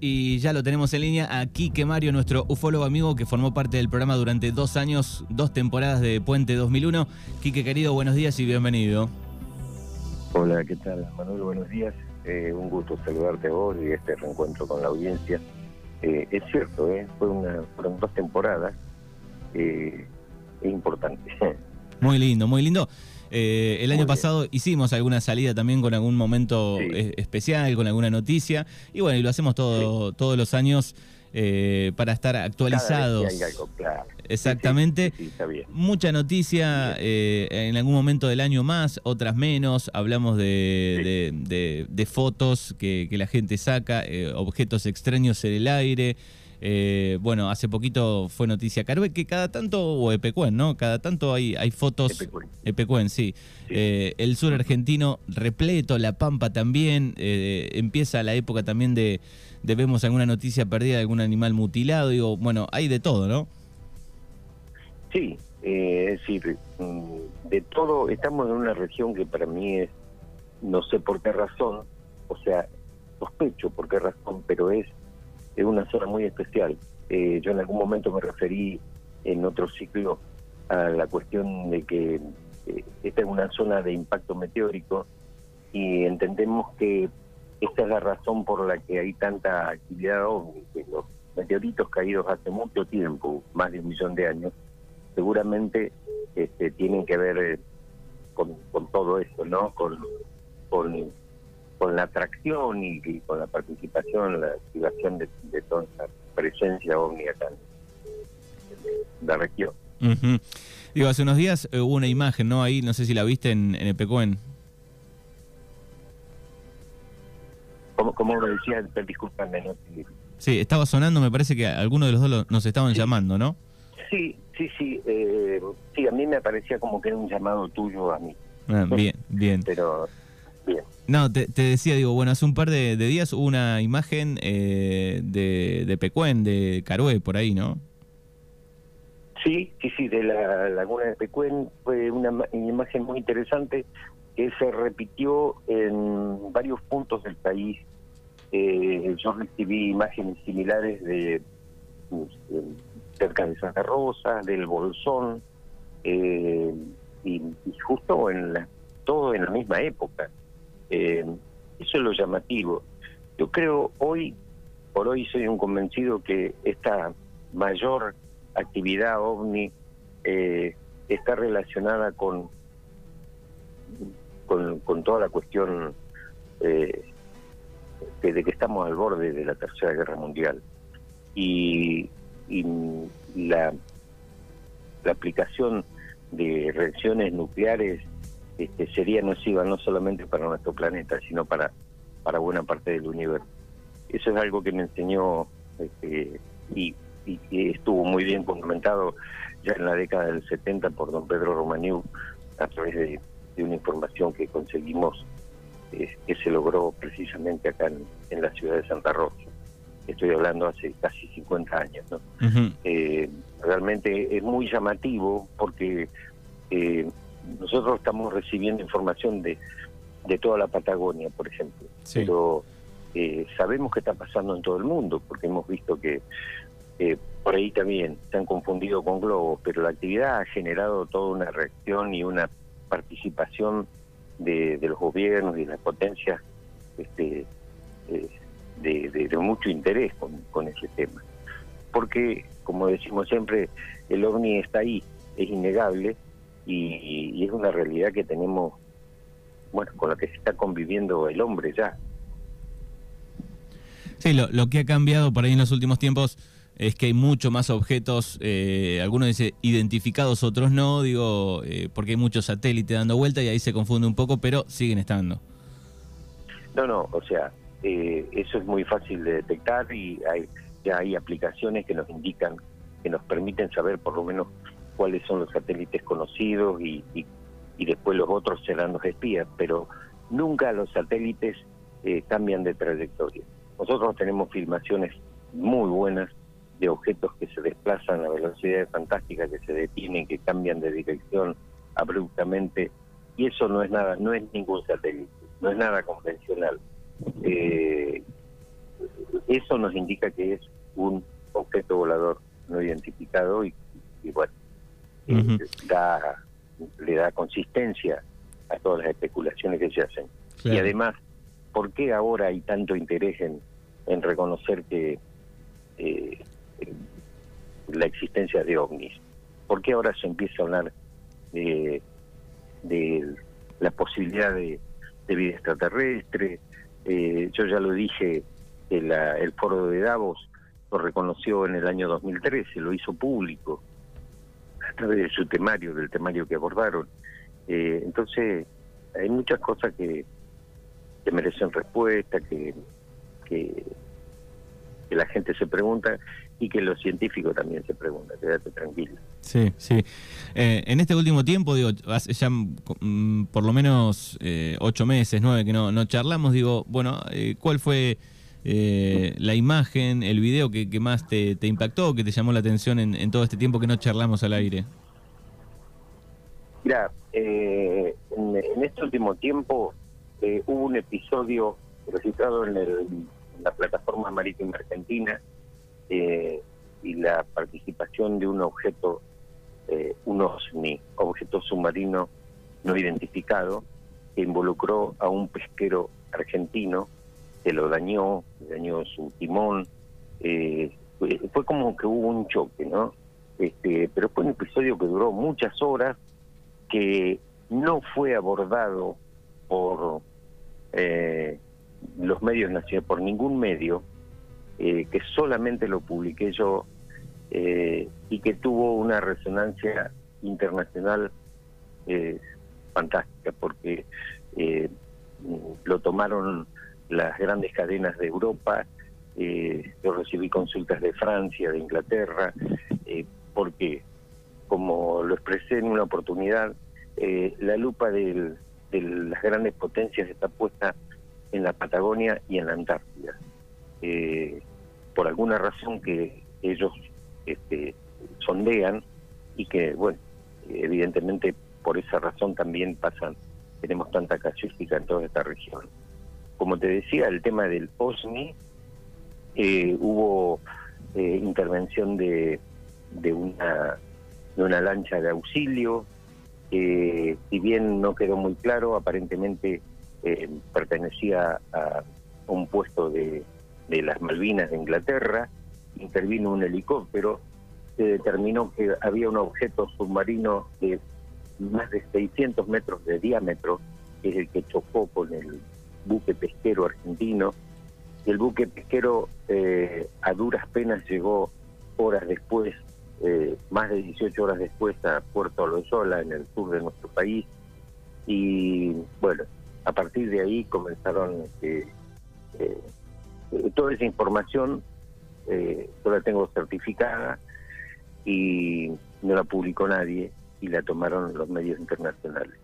y ya lo tenemos en línea a Quique Mario, nuestro ufólogo amigo que formó parte del programa durante dos años, dos temporadas de Puente 2001. Quique querido, buenos días y bienvenido. Hola, ¿qué tal Manuel? Buenos días. Eh, un gusto saludarte a vos y este reencuentro con la audiencia. Eh, es cierto, eh, fue una, fueron dos temporadas eh, importantes. Muy lindo, muy lindo. Eh, el año pasado hicimos alguna salida también con algún momento eh, especial, con alguna noticia. Y bueno, y lo hacemos todo, todos los años eh, para estar actualizados. Exactamente. Mucha noticia en algún momento del año más, otras menos. Hablamos de, de, fotos que, que, la gente saca, objetos extraños en el aire. Eh, bueno, hace poquito fue noticia Carve que cada tanto, o Epecuen, ¿no? Cada tanto hay, hay fotos. Epecuen, sí. Eh, el sur argentino repleto, La Pampa también. Eh, empieza la época también de, de, vemos alguna noticia perdida de algún animal mutilado. Digo, bueno, hay de todo, ¿no? Sí, es decir, mm, de todo. Estamos en una región que para mí es, no sé por qué razón, o sea, sospecho por qué razón, pero es es una zona muy especial. Eh, yo en algún momento me referí en otro ciclo a la cuestión de que eh, esta es una zona de impacto meteórico y entendemos que esta es la razón por la que hay tanta actividad ovni, que los meteoritos caídos hace mucho tiempo, más de un millón de años, seguramente este, tienen que ver eh, con, todo eso, ¿no? Con, con con la atracción y, con la participación, la activación de, toda esa presencia ovni acá en la región. Digo, hace unos días eh, hubo una imagen, ¿no? Ahí, no sé si la viste en, en Epecuén. ¿Cómo, ¿Cómo, lo decía? Disculpame, no Sí, estaba sonando, me parece que algunos de los dos nos estaban llamando, ¿no? Sí, sí, sí. Eh, sí, a mí me parecía como que era un llamado tuyo a mí. Ah, bien, bien. Pero no, te, decía, digo, bueno, hace un par de, días hubo una imagen eh, de, de Pecuén, de Carué, por ahí, ¿no? Sí, sí, sí, de la laguna de Pecuén fue una, imagen muy interesante que se repitió en varios puntos del país. Eh, yo recibí imágenes similares de cerca de Santa Rosa, del Bolsón, eh, y, justo en la, todo en la misma época. Eh, eso es lo llamativo. Yo creo hoy, por hoy soy un convencido que esta mayor actividad ovni eh, está relacionada con, con, toda la cuestión eh, de, que estamos al borde de la Tercera Guerra Mundial. Y, y la, la aplicación de reacciones nucleares este, sería nociva no solamente para nuestro planeta, sino para, para buena parte del universo. Eso es algo que me enseñó este, y, estuvo muy bien fundamentado ya en la década del 70 por don Pedro Romaniu a través de, una información que conseguimos eh, que se logró precisamente acá en, la ciudad de Santa Rosa. Estoy hablando hace casi 50 años. ¿no? Eh, realmente es muy llamativo porque eh, nosotros estamos recibiendo información de, de toda la Patagonia, por ejemplo, pero eh, sabemos que está pasando en todo el mundo, porque hemos visto que eh, por ahí también se han confundido con globos, pero la actividad ha generado toda una reacción y una participación de, los gobiernos y de las potencias este, eh, de, de, mucho interés con, con ese tema. Porque, como decimos siempre, el ovni está ahí, es innegable, y, es una realidad que tenemos, bueno, con la que se está conviviendo el hombre ya. Sí, lo, lo que ha cambiado por ahí en los últimos tiempos es que hay mucho más objetos, eh, algunos dicen identificados, otros no, digo, eh, porque hay muchos satélites dando vuelta y ahí se confunde un poco, pero siguen estando. No, no, o sea, eh, eso es muy fácil de detectar y hay, ya hay aplicaciones que nos indican, que nos permiten saber por lo menos cuáles son los satélites conocidos y, después los otros serán los espías, pero nunca los satélites eh, cambian de trayectoria. Nosotros tenemos filmaciones muy buenas de objetos que se desplazan a velocidades fantásticas, que se detienen, que cambian de dirección abruptamente, y eso no es nada, no es ningún satélite, no es nada convencional. Eh, eso nos indica que es un objeto volador no identificado y, bueno, eh, da, le da consistencia a todas las especulaciones que se hacen. Y además, ¿por qué ahora hay tanto interés en, en reconocer que eh, la existencia de ovnis? ¿Por qué ahora se empieza a hablar de, de la posibilidad de, vida extraterrestre? Eh, yo ya lo dije, el, el foro de Davos lo reconoció en el año 2013, lo hizo público través de su temario, del temario que abordaron. Eh, entonces, hay muchas cosas que, que merecen respuesta, que, que, la gente se pregunta y que los científicos también se preguntan, quédate tranquilo. Sí, sí. Eh, en este último tiempo, digo, hace ya mm, por lo menos eh, ocho meses, nueve que no, no charlamos, digo, bueno, ¿cuál fue eh, la imagen, el video que, más te, impactó, que te llamó la atención en, todo este tiempo que no charlamos al aire? Mira, eh, en, este último tiempo eh, hubo un episodio registrado en, la plataforma marítima argentina y la participación de un objeto, un OSNI, objeto submarino no identificado, que involucró a un pesquero argentino se lo dañó, dañó su timón, eh, fue como que hubo un choque, ¿no? Este, pero fue un episodio que duró muchas horas, que no fue abordado por eh, los medios nacionales, por ningún medio, eh, que solamente lo publiqué yo y que tuvo una resonancia internacional fantástica, porque lo tomaron las grandes cadenas de Europa, eh, yo recibí consultas de Francia, de Inglaterra, eh, porque, como lo expresé en una oportunidad, eh, la lupa de las grandes potencias está puesta en la Patagonia y en la Antártida. Por alguna razón que ellos este, sondean y que, bueno, evidentemente por esa razón también pasan, tenemos tanta casuística en toda esta región como te decía, el tema del OSNI, eh, hubo eh, intervención de, de, una, de una lancha de auxilio, eh, si bien no quedó muy claro, aparentemente pertenecía a un puesto de, de las Malvinas de Inglaterra, intervino un helicóptero, se determinó que había un objeto submarino de más de 600 metros de diámetro, que es el que chocó con el buque pesquero argentino. El buque pesquero eh, a duras penas llegó horas después, eh, más de 18 horas después, a Puerto Loyola, en el sur de nuestro país. Y bueno, a partir de ahí comenzaron eh, toda esa información, yo la tengo certificada y no la publicó nadie y la tomaron los medios internacionales.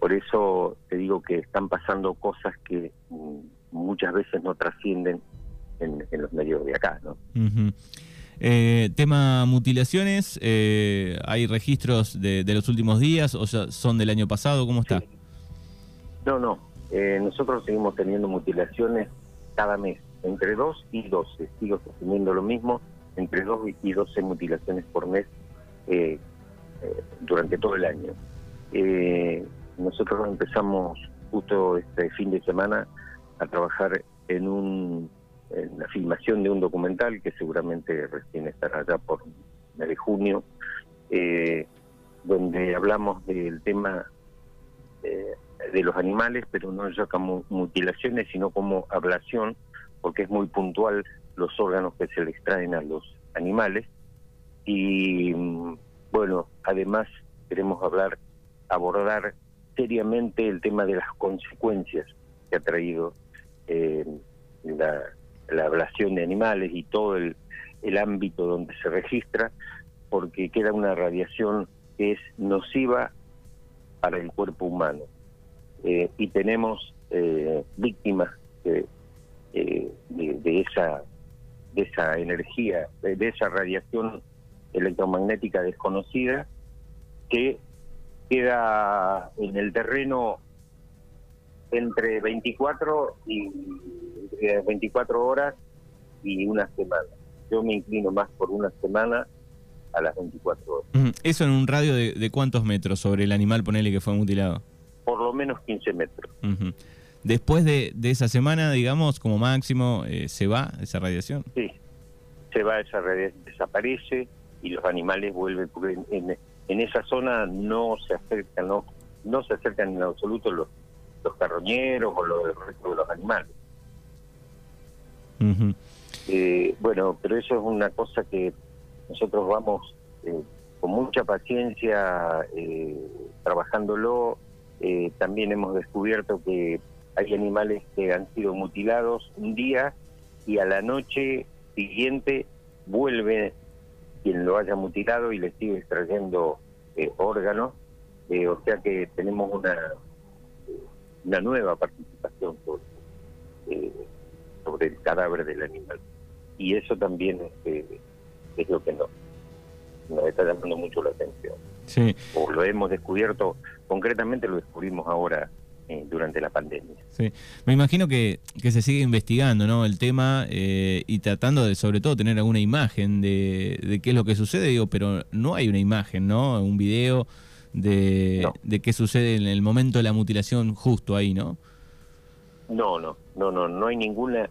Por eso te digo que están pasando cosas que mm, muchas veces no trascienden en, los medios de acá, ¿no? Eh, tema mutilaciones, eh, ¿hay registros de, los últimos días o son del año pasado? ¿Cómo está? No, no. Eh, nosotros seguimos teniendo mutilaciones cada mes, entre 2 y 12. Sigo sosteniendo lo mismo, entre 2 y 12 mutilaciones por mes durante todo el año. Nosotros empezamos justo este fin de semana a trabajar en, un, en la filmación de un documental que seguramente recién estará allá por mes de junio, eh, donde hablamos del tema eh, de los animales, pero no ya como mutilaciones, sino como ablación, porque es muy puntual los órganos que se le extraen a los animales. Y mm, bueno, además queremos hablar, abordar seriamente el tema de las consecuencias que ha traído eh, la, ablación de animales y todo el, ámbito donde se registra, porque queda una radiación que es nociva para el cuerpo humano. Eh, y tenemos eh, víctimas de, esa de esa energía, de esa radiación electromagnética desconocida que queda en el terreno entre 24 y 24 horas y una semana. Yo me inclino más por una semana a las 24 horas. ¿Eso en un radio de, cuántos metros sobre el animal, ponele que fue mutilado? Por lo menos 15 metros. Después de, esa semana, digamos, como máximo, eh, ¿se va esa radiación? Sí, se va esa radiación, desaparece y los animales vuelven, porque en, en esa zona no se acercan, no, no se acercan en absoluto los, los carroñeros o los, de los animales. Eh, bueno, pero eso es una cosa que nosotros vamos eh, con mucha paciencia eh, trabajándolo. también hemos descubierto que hay animales que han sido mutilados un día y a la noche siguiente vuelve quien lo haya mutilado y le sigue extrayendo órganos. o sea que tenemos una, una nueva participación sobre, sobre el cadáver del animal y eso también es, es lo que nos, nos está llamando mucho la atención. Sí. O lo hemos descubierto, concretamente lo descubrimos ahora eh, durante la pandemia. Sí, me imagino que, que se sigue investigando ¿no? el tema eh, y tratando de sobre todo tener alguna imagen de, de, qué es lo que sucede, digo, pero no hay una imagen, ¿no? Un video de, de qué sucede en el momento de la mutilación justo ahí, ¿no? No, no, no, no, no hay ninguna...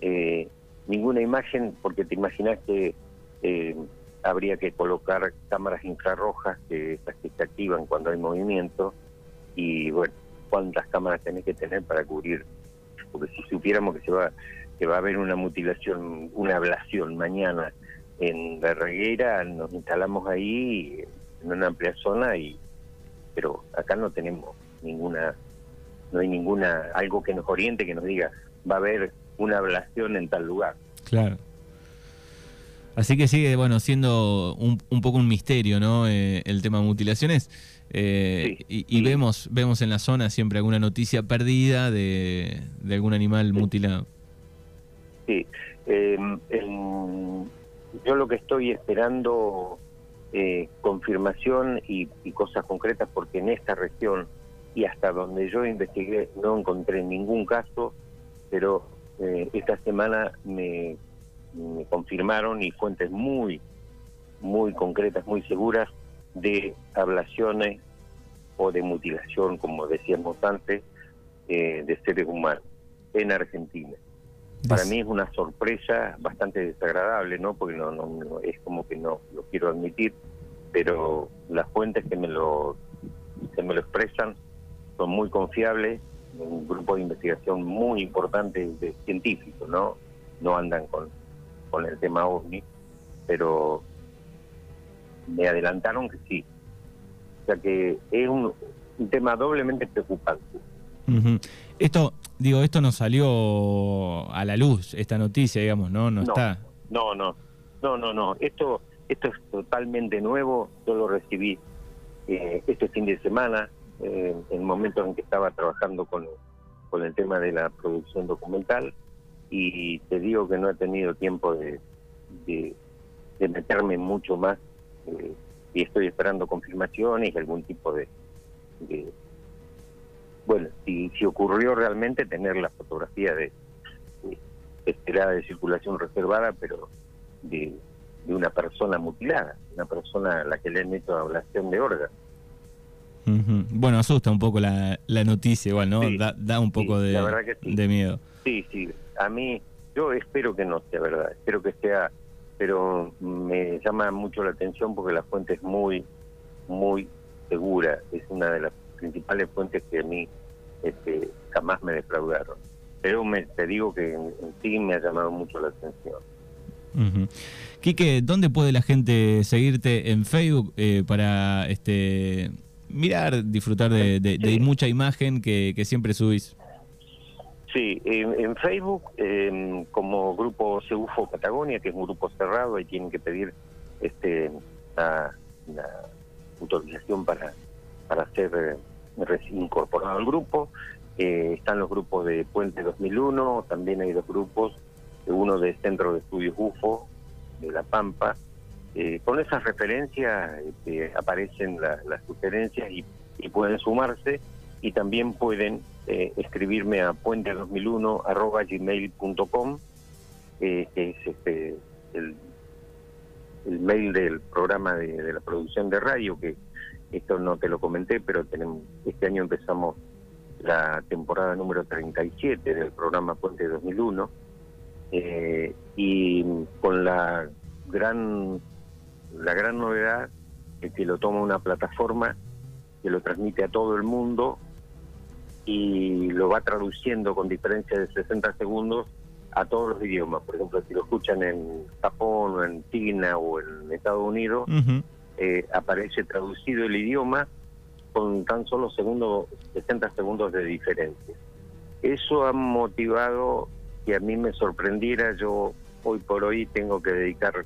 Eh, ninguna imagen porque te imaginas que eh, habría que colocar cámaras infrarrojas, que estas que se activan cuando hay movimiento, y bueno, cuántas cámaras tenés que tener para cubrir, porque si supiéramos que se va que va a haber una mutilación, una ablación mañana en la reguera, nos instalamos ahí en una amplia zona y pero acá no tenemos ninguna no hay ninguna algo que nos oriente que nos diga va a haber una ablación en tal lugar. Claro. Así que sigue, bueno, siendo un, un poco un misterio, ¿no? Eh, el tema de mutilaciones. Eh, y, vemos vemos en la zona siempre alguna noticia perdida de, algún animal mutilado. Sí. Em, yo lo que estoy esperando eh, confirmación y, y, cosas concretas porque en esta región y hasta donde yo investigué no encontré ningún caso, pero eh, esta semana me, confirmaron y fuentes muy, muy concretas, muy seguras de ablaciones o de mutilación, como decíamos antes, eh, de seres humanos en Argentina. Para mí es una sorpresa bastante desagradable, ¿no? Porque no, no, es como que no lo quiero admitir, pero las fuentes que me lo que me lo expresan son muy confiables un grupo de investigación muy importante de científicos, ¿no? No andan con, con el tema OVNI, pero me adelantaron que sí. O sea que es un, tema doblemente preocupante. Esto, digo, esto no salió a la luz, esta noticia, digamos, ¿no? No, está. No, no, no, no, no. Esto, esto es totalmente nuevo. Yo lo recibí eh, este fin de semana eh, en momentos en que estaba trabajando con, con el tema de la producción documental y te digo que no he tenido tiempo de, de, meterme mucho más eh, y estoy esperando confirmaciones y algún tipo de, bueno, si, si ocurrió realmente tener la fotografía de, esperada de circulación reservada, pero de, de una persona mutilada, una persona a la que le han hecho ablación de órganos. Bueno, asusta un poco la, la noticia igual, ¿no? da, un poco de, de miedo. Sí, sí. A mí, yo espero que no sea verdad, espero que sea, pero me llama mucho la atención porque la fuente es muy, muy segura. Es una de las principales fuentes que a mí este, jamás me defraudaron. Pero me, te digo que en, sí me ha llamado mucho la atención. Quique, ¿dónde puede la gente seguirte en Facebook eh, para este mirar, disfrutar de, mucha imagen que, siempre subís. Sí, en, Facebook, como grupo Seufo Patagonia, que es un grupo cerrado, ahí tienen que pedir este la, autorización para, para ser eh, incorporado al grupo. Eh, están los grupos de Puente 2001, también hay dos grupos, uno de Centro de Estudios UFO, de La Pampa, eh, con esas referencias este, aparecen las sugerencias y, pueden sumarse y también pueden eh, escribirme a puente2001 arroba gmail.com, eh, que es este, el, el mail del programa de, la producción de radio, que esto no te lo comenté, pero tenemos, este año empezamos la temporada número 37 del programa Puente 2001, eh, y con la gran, la gran novedad de que lo toma una plataforma que lo transmite a todo el mundo y lo va traduciendo con diferencia de 60 segundos a todos los idiomas. Por ejemplo, si lo escuchan en Japón o en China o en Estados Unidos, eh, aparece traducido el idioma con tan solo segundos, 60 segundos de diferencia. Eso ha motivado que a mí me sorprendiera. Yo hoy por hoy tengo que dedicar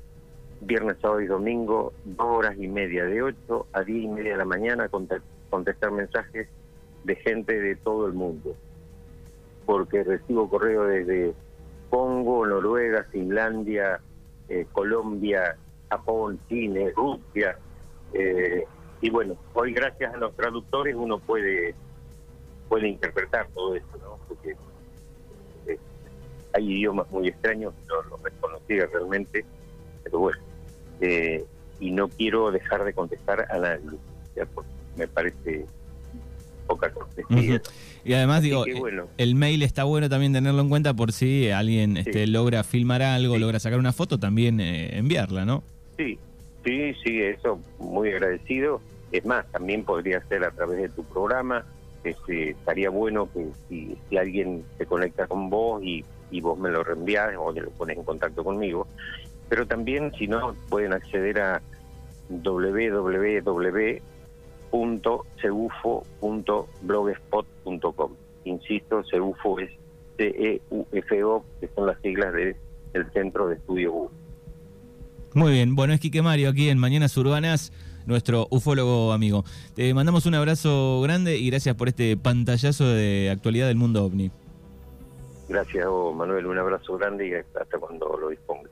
viernes, sábado y domingo dos horas y media, de 8 a 10 y media de la mañana, a contestar mensajes de gente de todo el mundo. Porque recibo correo desde Congo, Noruega, Finlandia, eh, Colombia, Japón, Chile, Rusia. Eh, y bueno, hoy gracias a los traductores uno puede puede interpretar todo esto, ¿no? Porque eh, hay idiomas muy extraños, no los reconocía realmente, pero bueno, y no quiero dejar de contestar a nadie, porque me parece poca cortesía. Y además, digo, el mail está bueno también tenerlo en cuenta por si alguien este, logra filmar algo, logra sacar una foto, también eh, enviarla, ¿no? Sí, sí, sí, eso muy agradecido. Es más, también podría ser a través de tu programa. Este, estaría bueno que si, alguien se conecta con vos y, y vos me lo reenvías o te lo pones en contacto conmigo. Pero también, si no, pueden acceder a www www.ceufo.blogspot.com. Insisto, CEUFO es C-E-U-F-O, que son las siglas de, del Centro de Estudio U. Muy bien, bueno, es Quique Mario aquí en Mañanas Urbanas, nuestro ufólogo amigo. Te mandamos un abrazo grande y gracias por este pantallazo de actualidad del mundo ovni. Gracias, Manuel, un abrazo grande y hasta cuando lo disponga.